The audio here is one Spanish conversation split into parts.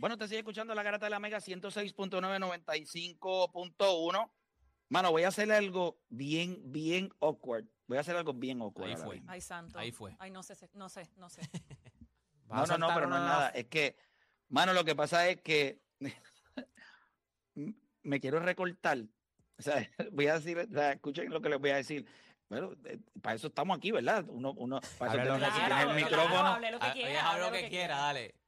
Bueno, te sigue escuchando la garata de la Mega 106.995.1. Mano, voy a hacer algo bien, bien awkward. Voy a hacer algo bien awkward. Ahí fue. Ay, santo. Ahí fue. Ay, no sé, no sé, no sé. No, no, no, pero no es nada. Es que, mano, lo que pasa es que me quiero recortar. O sea, voy a decir, o sea, escuchen lo que les voy a decir. Bueno, eh, para eso estamos aquí, ¿verdad? Uno, uno, para eso quiera, el claro, micrófono. hable lo que quiera. hable habla lo que quiera, dale.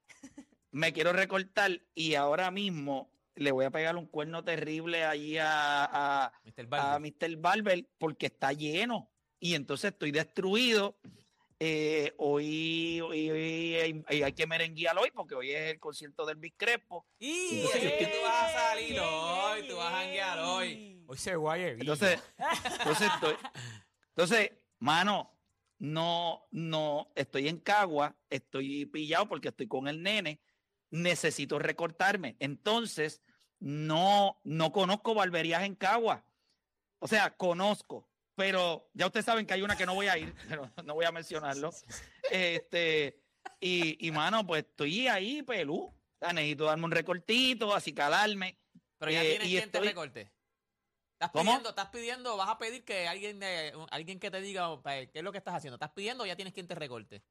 Me quiero recortar y ahora mismo le voy a pegar un cuerno terrible allí a, a, Mr. a Barber. Mr. Barber porque está lleno y entonces estoy destruido. Eh, hoy, hoy- hoy hay, hay- que merenguear hoy porque hoy es el concierto del Big Crespo. Y Entonces, es que yo tú vas a salir Ey, ey, hoy, ey, tú vas a janguear ey. hoy. Hoy se guaye. Entonces, entonces estoy, entonces, mano, no, no, estoy en Cagua, estoy pillado porque estoy con el nene, necesito recortarme. Entonces, no, no conozco barberías en Cagua. O sea, conozco, pero ya ustedes saben que hay una que no voy a ir, pero no voy a mencionarlo. Este, y, y mano, pues estoy ahí, pelú. Necesito darme un recortito, así calarme. Pero ya eh, tienes y quien te recorte. Estás ¿Cómo? pidiendo, estás pidiendo, vas a pedir que alguien de, un- alguien que te diga eh, qué es lo que estás haciendo. ¿Estás pidiendo o ya tienes quien te recorte?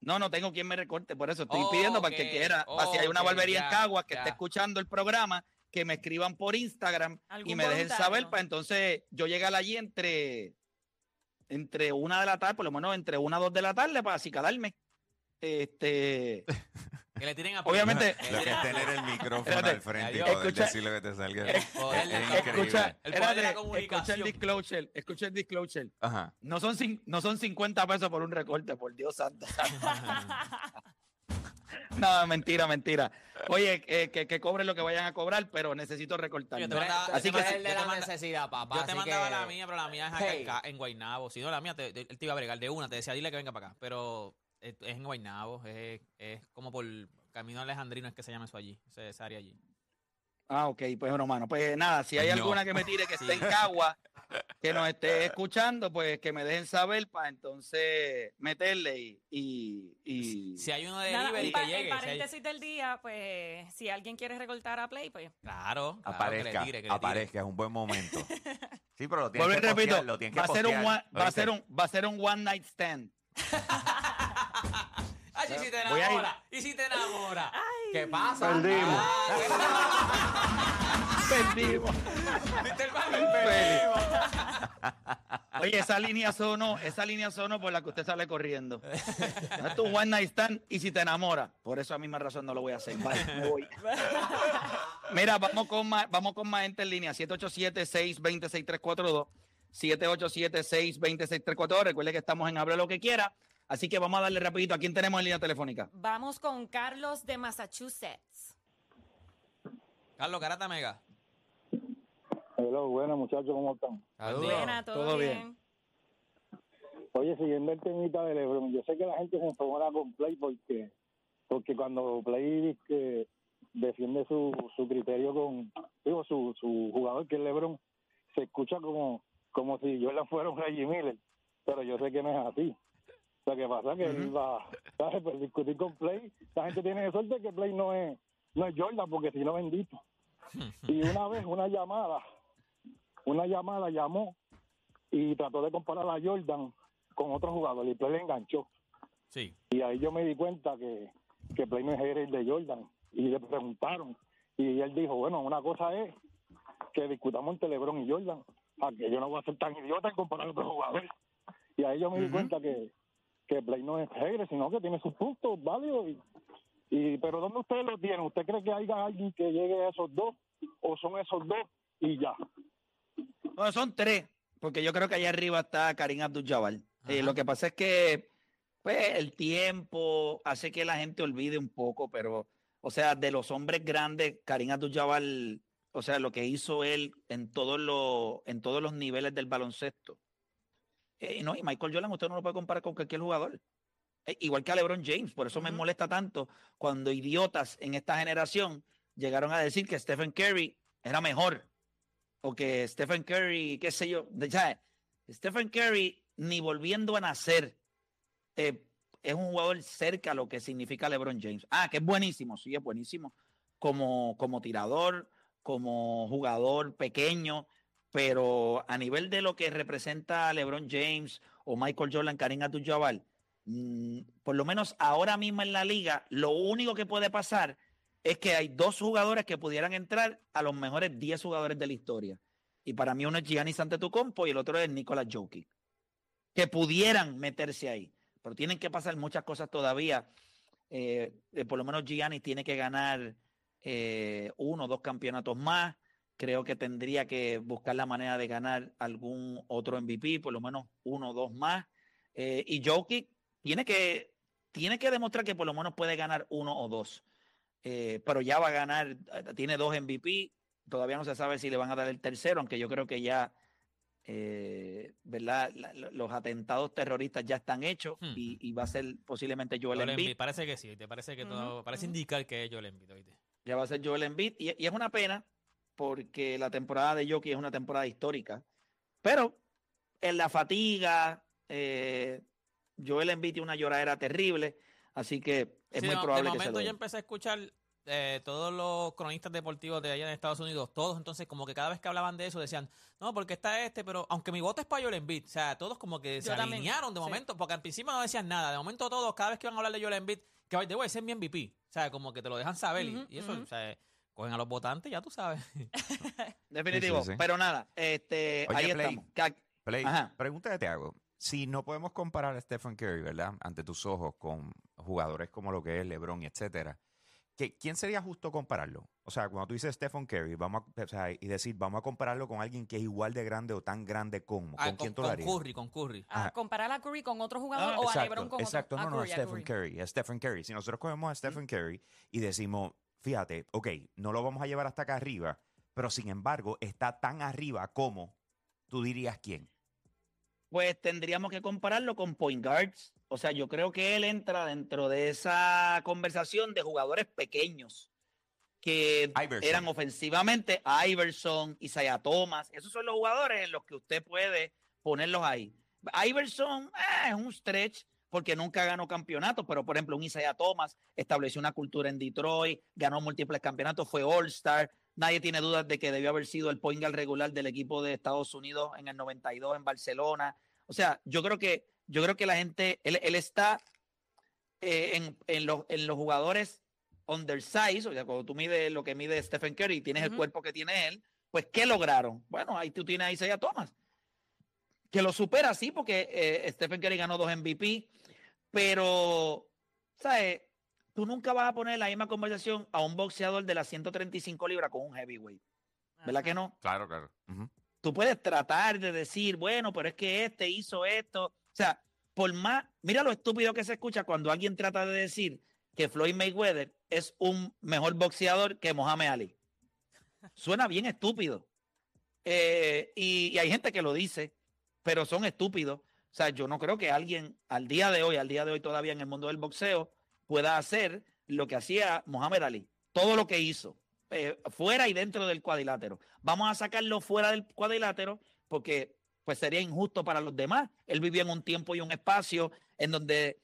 No, no tengo quien me recorte, por eso estoy Oh, pidiendo para que quiera, para si hay una ok, barbería ya, en Caguas que ya. esté escuchando el programa, que me escriban por Instagram y me dejen voluntario. saber para entonces yo llegar allí entre entre una de la tarde, por lo menos entre una o dos de la tarde para así calarme. Este, Que le tiren a Obviamente- Lo que es tener el micrófono Espérate. al frente y poder Escucha- decirle que te salga. Es, poder de es escucha, El poder de la espérate, escucha el comunicación. disclosure, escucha el disclosure. Ajá. No son, no son 50 pesos por un recorte, por Dios santo. no, mentira, mentira. Oye, eh, que, que cobren lo que vayan a cobrar, pero necesito recortarme. Yo te mandaba- Así que el de la manda- necesidad, papá. Yo te así mandaba que- la mía, pero la mía es acá en Hey. En Guaynabo. Si no, la mía, te- te- él te iba a bregar de una. Te decía, dile que venga para acá. Pero es, es en Guaynabo. Es, es como por Camino Alejandrino, es que se llama eso allí. Esa área allí. Ah, ok, pues bueno, mano. Pues nada, si hay No. alguna que me tire que esté en Sí. Cagua, que nos esté escuchando, pues que me dejen saber para entonces meterle y. y, y- Si hay uno de Nada, delivery un que llegue. el si hay- paréntesis del día, pues si alguien quiere recortar a Play, pues Claro, claro, que Aparezca, le tire, que le tire. aparezca, es un buen momento. Sí, pero lo tienes y que repito, postear, lo tienes que va a ser un postear, one- va a ser un va a ser un one night stand. Y si te Voy a ir. enamora, y si te enamora. ¿Qué pasa? Perdimos. Ah, Perdimos. Perdimos. Oye, esa línea sonó, esa línea sonó por la que usted sale corriendo. No es tu one night stand y si te enamora. Por esa misma razón no lo voy a hacer. Bye, me voy. Mira, vamos con más, vamos con más gente en línea. 787-620-6342. 787-620-6342. Recuerde que estamos en Habla lo que quiera. Así que vamos a darle rapidito. ¿A quién tenemos en línea telefónica? vamos con Carlos de Massachusetts. Carlos Carata Mega. Hello, bueno muchachos, ¿cómo están? Saludos. Buena, todo, todo bien. bien. Oye, siguiendo el temita de LeBron, yo sé que la gente se enfogona con Play porque porque cuando Play que defiende su, su criterio con digo su, su jugador que es LeBron se escucha como como si Jordan fuera un Reggie Miller, pero yo sé que no es así. Lo que pasa es que él va ¿sabes? Pues discutir con Play, la gente tiene suerte que Play no es no es Jordan porque si no bendito. Y una vez una llamada, una llamada llamó y trató de comparar a Jordan con otro jugador y Play le enganchó. Sí. Y ahí yo me di cuenta que, que Play no es el de Jordan. Y le preguntaron. Y él dijo, bueno, una cosa es que discutamos entre LeBron y Jordan. A que yo no voy a ser tan idiota en comparar a otro jugador. Y ahí yo me di cuenta que, que Play no es Hegre, sino que tiene sus puntos válidos. Y, y, pero ¿dónde ustedes lo tienen? ¿Usted cree que haya alguien que llegue a esos dos? ¿O son esos dos y ya? Bueno, son tres, porque yo creo que allá arriba está Karim Abdul-Jabbar. Eh, lo que pasa es que pues, el tiempo hace que la gente olvide un poco, pero, o sea, de los hombres grandes, Karim Abdul-Jabbar, o sea, lo que hizo él en todos los, en todos los niveles del baloncesto. Eh, no, y Michael Jordan usted no lo puede comparar con cualquier jugador. Eh, igual que a LeBron James, por eso me molesta tanto cuando idiotas en esta generación llegaron a decir que Stephen Curry era mejor o que Stephen Curry, qué sé yo, ya, Stephen Curry ni volviendo a nacer eh, es un jugador cerca a lo que significa LeBron James. Ah, que es buenísimo, sí, es buenísimo, como, como tirador, como jugador pequeño, pero a nivel de lo que representa LeBron James o Michael Jordan, Karim Abdul-Jabbar, mm, por lo menos ahora mismo en la liga, lo único que puede pasar es que hay dos jugadores que pudieran entrar a los mejores 10 jugadores de la historia. Y para mí uno es Giannis Antetokounmpo y el otro es Nicolas Jokic. Que pudieran meterse ahí. Pero tienen que pasar muchas cosas todavía. Eh, eh, por lo menos Giannis tiene que ganar eh, uno o dos campeonatos más. Creo que tendría que buscar la manera de ganar algún otro MVP, por lo menos uno o dos más. y Jokic tiene que, tiene que demostrar que por lo menos puede ganar uno o dos. pero ya va a ganar, tiene dos MVP, todavía no se sabe si le van a dar el tercero, aunque yo creo que ya, eh, ¿verdad? los atentados terroristas ya están hechos hmm. y, va a ser posiblemente Joel, Embiid. Parece que sí, te parece que todo, parece indicar que es Joel Embiid. Ya va a ser Joel Embiid y, y, es una pena porque la temporada de Jokic es una temporada histórica, pero en la fatiga, eh, Joel Embiid tiene una lloradera terrible, así que es muy probable de momento que se yo empecé a escuchar eh, todos los cronistas deportivos de allá en Estados Unidos, todos entonces como que cada vez que hablaban de eso decían, no, porque está este, pero aunque mi voto es para Joel Embiid, o sea, todos como que se alinearon de momento, porque al principio no decían nada, de momento todos, cada vez que van a hablar de Joel Embiid, que de ese es mi MVP, o sea, como que te lo dejan saber y, eso, o sea, cogen a los votantes, ya tú sabes. Definitivo, pero nada, este, ahí estamos. Play, pregunta que te hago. Si no podemos comparar a Stephen Curry, ¿verdad? Ante tus ojos con jugadores como lo que es LeBron y etcétera, ¿quién sería justo compararlo? O sea, cuando tú dices Stephen Curry, vamos a, y decir, vamos a compararlo con alguien que es igual de grande o tan grande como. Ah, ¿Con, quién tú lo harías? Curry, con Curry. Ah, comparar a Curry con otro jugador o a LeBron con exacto, otro. Exacto, no, no, a Stephen Curry. A Stephen Curry. Si nosotros cogemos a Stephen Curry y decimos, fíjate, ok, no lo vamos a llevar hasta acá arriba, pero sin embargo está tan arriba como tú dirías quién. Pues tendríamos que compararlo con point guards o sea, yo creo que él entra dentro de esa conversación de jugadores pequeños que eran ofensivamente Iverson, Isaiah Thomas. Esos son los jugadores en los que usted puede ponerlos ahí. Iverson eh, es un stretch porque nunca ganó campeonatos, pero por ejemplo, un Isaiah Thomas estableció una cultura en Detroit, ganó múltiples campeonatos, fue All-Star. Nadie tiene dudas de que debió haber sido el point guard regular del equipo de Estados Unidos en el 92 en Barcelona. O sea, yo creo que yo creo que la gente, él, está eh, en, en, los, en los jugadores undersized, o sea, cuando tú mides lo que mide Stephen Curry y tienes el cuerpo que tiene él, pues ¿qué lograron? Bueno, ahí tú tienes a Isaiah Thomas, que lo supera, sí, porque eh, Stephen Curry ganó dos MVP, pero, ¿sabes? Tú nunca vas a poner la misma conversación a un boxeador de las 135 libras con un heavyweight. ¿Verdad que no? Claro, claro. Tú puedes tratar de decir, bueno, pero es que este hizo esto. O sea, por más, mira lo estúpido que se escucha cuando alguien trata de decir que Floyd Mayweather es un mejor boxeador que Mohamed Ali. Suena bien estúpido. Eh, y, hay gente que lo dice, pero son estúpidos. O sea, yo no creo que alguien al día de hoy, al día de hoy todavía en el mundo del boxeo, pueda hacer lo que hacía Mohamed Ali. Todo lo que hizo, eh, fuera y dentro del cuadrilátero. Vamos a sacarlo fuera del cuadrilátero porque pues sería injusto para los demás. Él vivía en un tiempo y un espacio en donde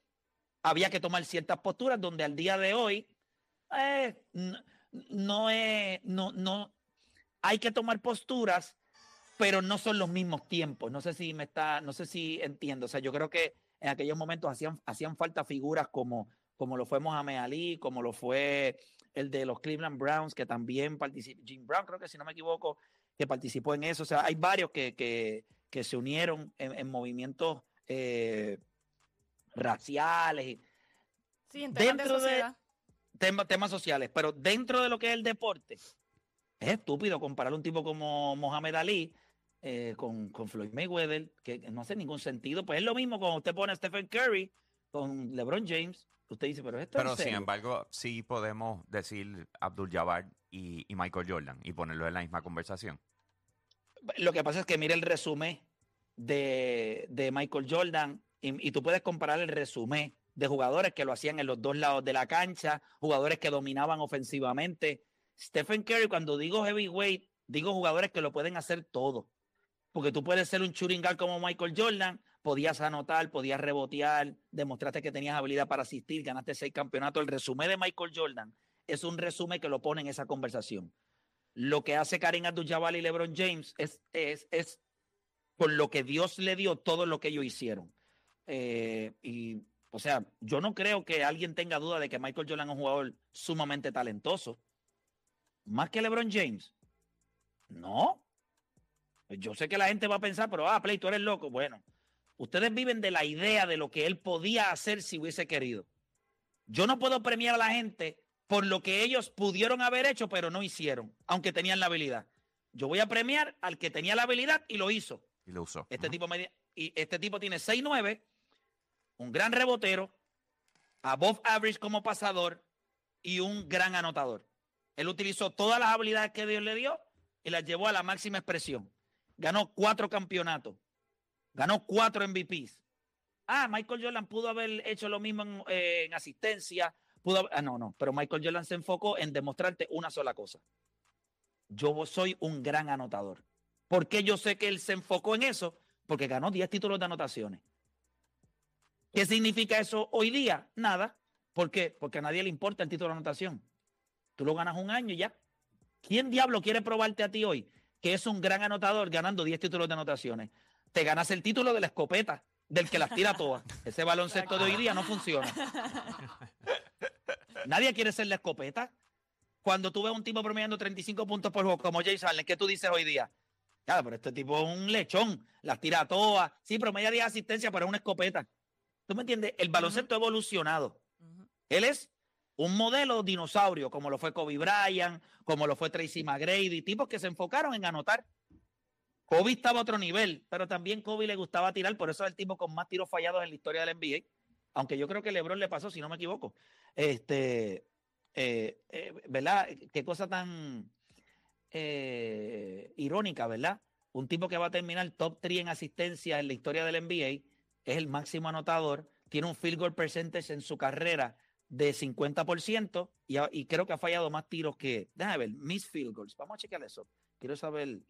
había que tomar ciertas posturas, donde al día de hoy eh, no, es, no, no, hay que tomar posturas, pero no son los mismos tiempos. No sé si me está, no sé si entiendo. O sea, yo creo que en aquellos momentos hacían, hacían falta figuras como, como lo fue Mohamed Ali, como lo fue el de los Cleveland Browns, que también participó, Jim Brown, creo que si no me equivoco, que participó en eso. O sea, hay varios que, que, que se unieron en, movimientos eh, raciales. Sí, en temas dentro de, temas sociales, pero dentro de lo que es el deporte, es estúpido comparar un tipo como Mohamed Ali eh, con, con, Floyd Mayweather, que no hace ningún sentido. Pues es lo mismo cuando usted pone a Stephen Curry con LeBron James. Usted dice, pero esto Pero sin embargo, sí podemos decir Abdul Jabbar y, y Michael Jordan y ponerlo en la misma conversación. Lo que pasa es que mire el resumen de, Michael Jordan y, tú puedes comparar el resumen de jugadores que lo hacían en los dos lados de la cancha, jugadores que dominaban ofensivamente. Stephen Curry, cuando digo heavyweight, digo jugadores que lo pueden hacer todo. Porque tú puedes ser un guard como Michael Jordan, podías anotar, podías rebotear, demostraste que tenías habilidad para asistir, ganaste seis campeonatos. El resumen de Michael Jordan es un resumen que lo pone en esa conversación. Lo que hace Karim Abdul-Jabbar y LeBron James es, es, es con lo que Dios le dio todo lo que ellos hicieron. Eh, y, o sea, yo no creo que alguien tenga duda de que Michael Jordan es un jugador sumamente talentoso. Más que LeBron James. No. Yo sé que la gente va a pensar, pero, ah, Play, tú eres loco. Bueno, ustedes viven de la idea de lo que él podía hacer si hubiese querido. Yo no puedo premiar a la gente por lo que ellos pudieron haber hecho, pero no hicieron, aunque tenían la habilidad. Yo voy a premiar al que tenía la habilidad y lo hizo. Y lo usó. Este, tipo, y este tipo tiene 6'9, un gran rebotero, above average como pasador y un gran anotador. Él utilizó todas las habilidades que Dios le dio y las llevó a la máxima expresión. Ganó cuatro campeonatos, ganó cuatro MVPs. Ah, Michael Jordan pudo haber hecho lo mismo en, eh, asistencia. Pudo ah, no, no, pero Michael Jordan se enfocó en demostrarte una sola cosa. Yo soy un gran anotador. ¿Por qué yo sé que él se enfocó en eso? Porque ganó 10 títulos de anotaciones. ¿Qué significa eso hoy día? Nada. ¿Por qué? Porque a nadie le importa el título de anotación. Tú lo ganas un año y ya. ¿Quién diablo quiere probarte a ti hoy que es un gran anotador ganando 10 títulos de anotaciones? Te ganas el título de la escopeta, del que las tira todas. Ese baloncesto de hoy día no funciona. Nadie quiere ser la escopeta. Cuando tú ves un tipo promediando 35 puntos por juego como James Allen, ¿qué tú dices hoy día? Claro, pero este tipo es un lechón, las tira todas. Sí, promedia 10 asistencia, pero es una escopeta. ¿Tú me entiendes? El baloncesto ha evolucionado. Él es un modelo dinosaurio, como lo fue Kobe Bryant, como lo fue Tracy McGrady, tipos que se enfocaron en anotar. Kobe estaba a otro nivel, pero también Kobe le gustaba tirar, por eso es el tipo con más tiros fallados en la historia del NBA. Aunque yo creo que LeBron le pasó, si no me equivoco. Este, eh, eh, ¿verdad? Qué cosa tan eh, irónica, ¿verdad? Un tipo que va a terminar top 3 en asistencia en la historia del NBA, es el máximo anotador, tiene un field goal percentage en su carrera de 50% y, y creo que ha fallado más tiros que, déjame ver, miss field goals. Vamos a chequear eso. Quiero saber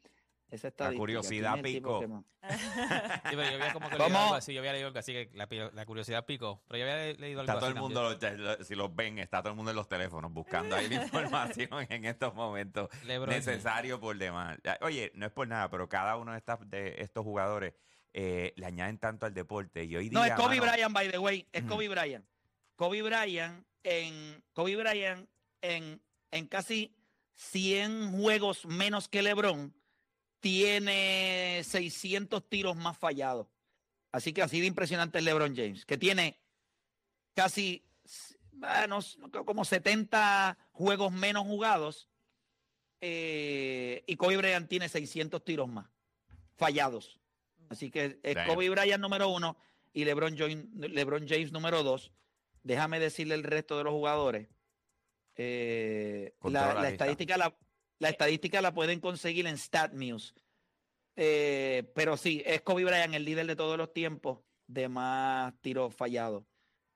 esa La curiosidad pico. sí, pero yo había como que leído algo así, yo había leído algo así que la, curiosidad pico, pero yo había leído algo está todo el mundo, si los ven, está todo el mundo en los teléfonos buscando ahí la información en estos momentos necesario por demás. Oye, no es por nada, pero cada uno de, estas, de estos jugadores eh, le añaden tanto al deporte y hoy día... No, es Kobe Bryant, by the way, es Kobe Bryant. Kobe Bryant en Kobe Bryant en, en casi 100 juegos menos que LeBron tiene 600 tiros más fallados. Así que así de impresionante es LeBron James, que tiene casi bueno, como 70 juegos menos jugados eh, y Kobe Bryant tiene 600 tiros más fallados. Así que es Kobe Bryant número uno y LeBron James, LeBron James número dos. Déjame decirle el resto de los jugadores. Eh, la, estadística la, la estadística la pueden conseguir en StatMuse. Eh, pero sí, es Kobe Bryant el líder de todos los tiempos de más tiros fallados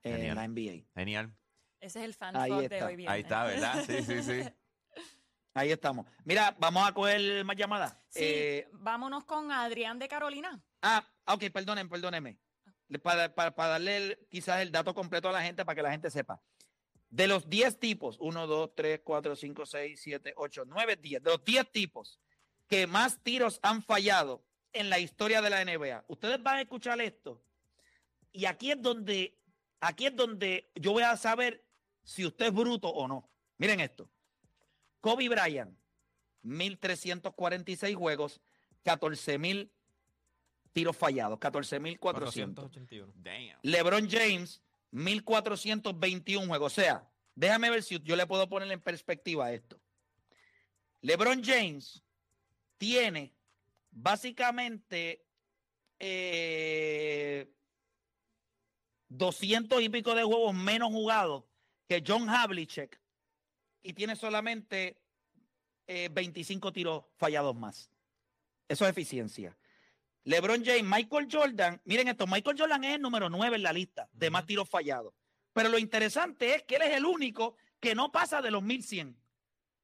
en la NBA. Genial. Ese es el fan Ahí de hoy Ahí está, ¿verdad? Sí, sí, sí. Ahí estamos. Mira, vamos a coger más llamadas. Sí, eh, vámonos con Adrián de Carolina. Ah, ok, perdonen, perdónenme. Para, para, para darle quizás el dato completo a la gente para que la gente sepa. De los 10 tipos, 1, 2, 3, 4, 5, 6, 7, 8, 9, 10, de los 10 tipos que más tiros han fallado en la historia de la NBA, ustedes van a escuchar esto. Y aquí es donde, aquí es donde yo voy a saber si usted es bruto o no. Miren esto. Kobe Bryant, 1346 juegos, 14000 tiros fallados, 14400. LeBron James, 1421 juegos. O sea, déjame ver si yo le puedo poner en perspectiva esto. LeBron James tiene básicamente 200 eh, y pico de juegos menos jugados que John Havlicek y tiene solamente 25 eh, tiros fallados más. Eso es eficiencia. LeBron James, Michael Jordan, miren esto, Michael Jordan es el número 9 en la lista de más tiros fallados. Pero lo interesante es que él es el único que no pasa de los 1100.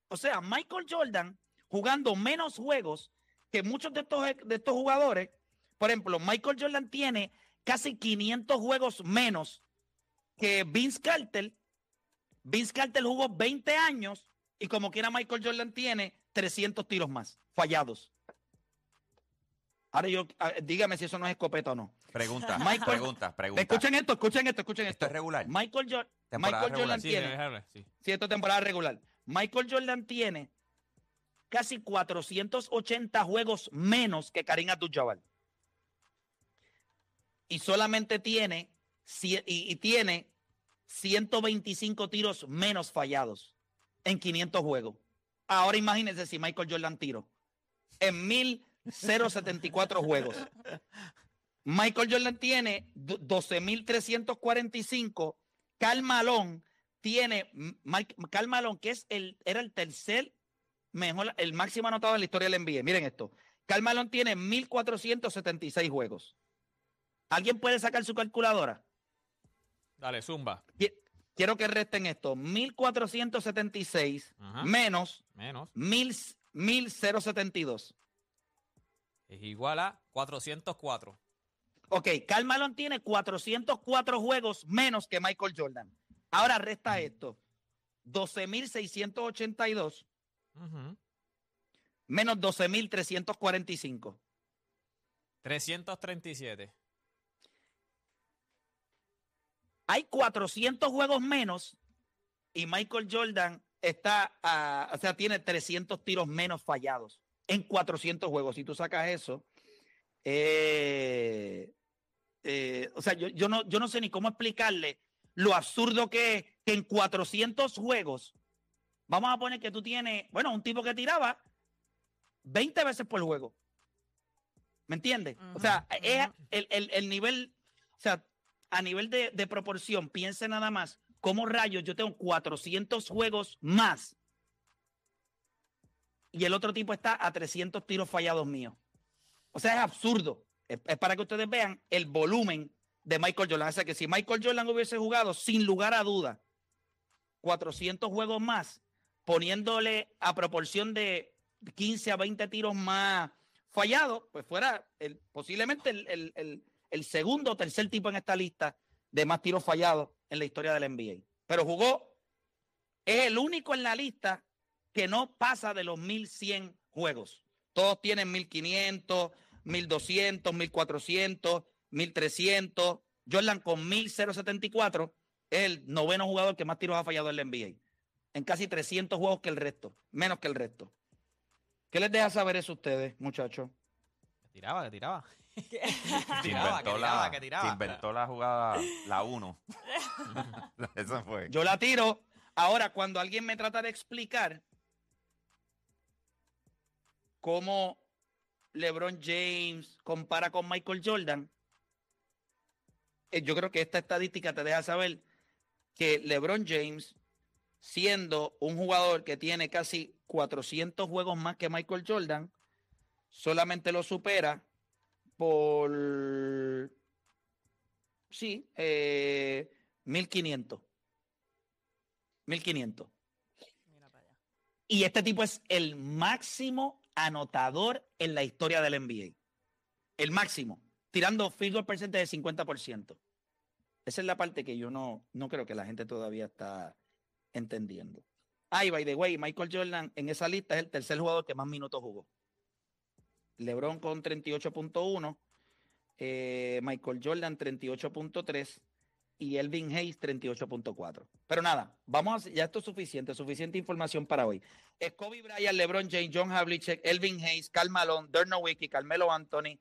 O sea, Michael Jordan jugando menos juegos que muchos de estos, de estos jugadores. Por ejemplo, Michael Jordan tiene casi 500 juegos menos que Vince Carter. Vince Carter jugó 20 años y como quiera Michael Jordan tiene 300 tiros más fallados. Ahora yo, ah, dígame si eso no es escopeta o no. Pregunta, Michael- pregunta, pregunta. Escuchen esto, escuchen esto, escuchen ¿Esto esto. es regular? Michael, Jo- Temporada Michael regular. Jordan Sí, tiene, déjame, sí. sí, esto es temporada regular. Michael Jordan tiene casi 480 juegos menos que Karim Abdul-Jabbar. Y solamente tiene, y, y tiene 125 tiros menos fallados en 500 juegos. Ahora imagínense si Michael Jordan tiró en 1074 juegos. Michael Jordan tiene do- 12.345. Cal Malone tiene, Karl Malone, que es el, era el tercer mejor, el máximo anotado en la historia del NBA. Miren esto. Karl Malone tiene 1.476 juegos. ¿Alguien puede sacar su calculadora? Dale, zumba. Qui- Quiero que resten esto. 1.476 Ajá. menos Menos. 1.000 1.072. Es igual a 404. Ok, Karl Malone tiene 404 juegos menos que Michael Jordan. Ahora resta esto. 12.682 Ujú. menos 12.345. 337. Hay 400 juegos menos y Michael Jordan está, a- o sea, tiene 300 tiros menos fallados en 400 juegos. Si tú sacas eso, eh, eh, o sea, yo, yo no, yo no sé ni cómo explicarle lo absurdo que es que en 400 juegos, vamos a poner que tú tienes, bueno, un tipo que tiraba 20 veces por juego. ¿Me entiendes? O sea, es el, el- el nivel, o sea, a nivel de, de proporción, piense nada más, ¿cómo rayos yo tengo 400 juegos más? Y el otro tipo está a 300 tiros fallados míos. O sea, es absurdo. Es, para que ustedes vean el volumen de Michael Jordan. O sea, que si Michael Jordan hubiese jugado, sin lugar a duda, 400 juegos más, poniéndole a proporción de 15 a 20 tiros más fallados, pues fuera posiblemente el- el segundo o tercer tipo en esta lista de más tiros fallados en la historia del NBA. Pero jugó, es el único en la lista que no pasa de los 1100 juegos. Todos tienen 1500, 1200, 1400, 1300. Jordan con 1074 es el noveno jugador que más tiros ha fallado en la NBA. En casi 300 juegos que el resto, menos que el resto. ¿Qué les deja saber eso a ustedes, muchachos? Que tiraba, que tiraba. Se tiraba, que inventó, tiraba, la, que se tiraba. inventó la jugada, la 1. Eso fue. Yo la tiro. Ahora, cuando alguien me trata de explicar cómo LeBron James compara con Michael Jordan, eh, yo creo que esta estadística te deja saber que LeBron James, siendo un jugador que tiene casi 400 juegos más que Michael Jordan, solamente lo supera por, sí, eh, 1500. 1500. Mira para allá. Y este tipo es el máximo anotador en la historia del NBA. El máximo. Tirando field goal percentage de 50%. Esa es la parte que yo no, no creo que la gente todavía está entendiendo. Ay, by the way, Michael Jordan en esa lista es el tercer jugador que más minutos jugó. LeBron con 38.1, eh, Michael Jordan 38.3 y Elvin Hayes 38.4. Pero nada, vamos a, ya esto es suficiente, suficiente información para hoy. Es Kobe Bryant, LeBron James, John Havlicek, Elvin Hayes, Karl Malone, Dirk Nowitzki, Carmelo Anthony,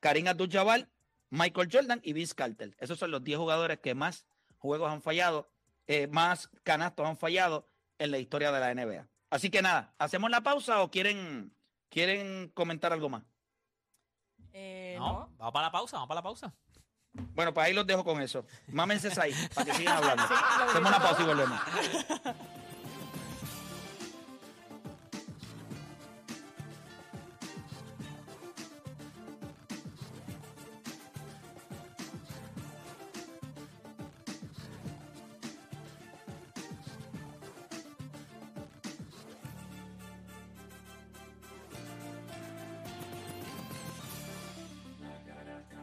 Karim Abdul-Jabbar, Michael Jordan y Vince Carter. Esos son los 10 jugadores que más juegos han fallado, eh, más canastos han fallado en la historia de la NBA. Así que nada, ¿hacemos la pausa o quieren, quieren comentar algo más? Eh, No, no. vamos para la pausa, vamos para la pausa. Bueno, pues ahí los dejo con eso. Mámense ahí, para que sigan hablando. Hacemos una pausa y volvemos.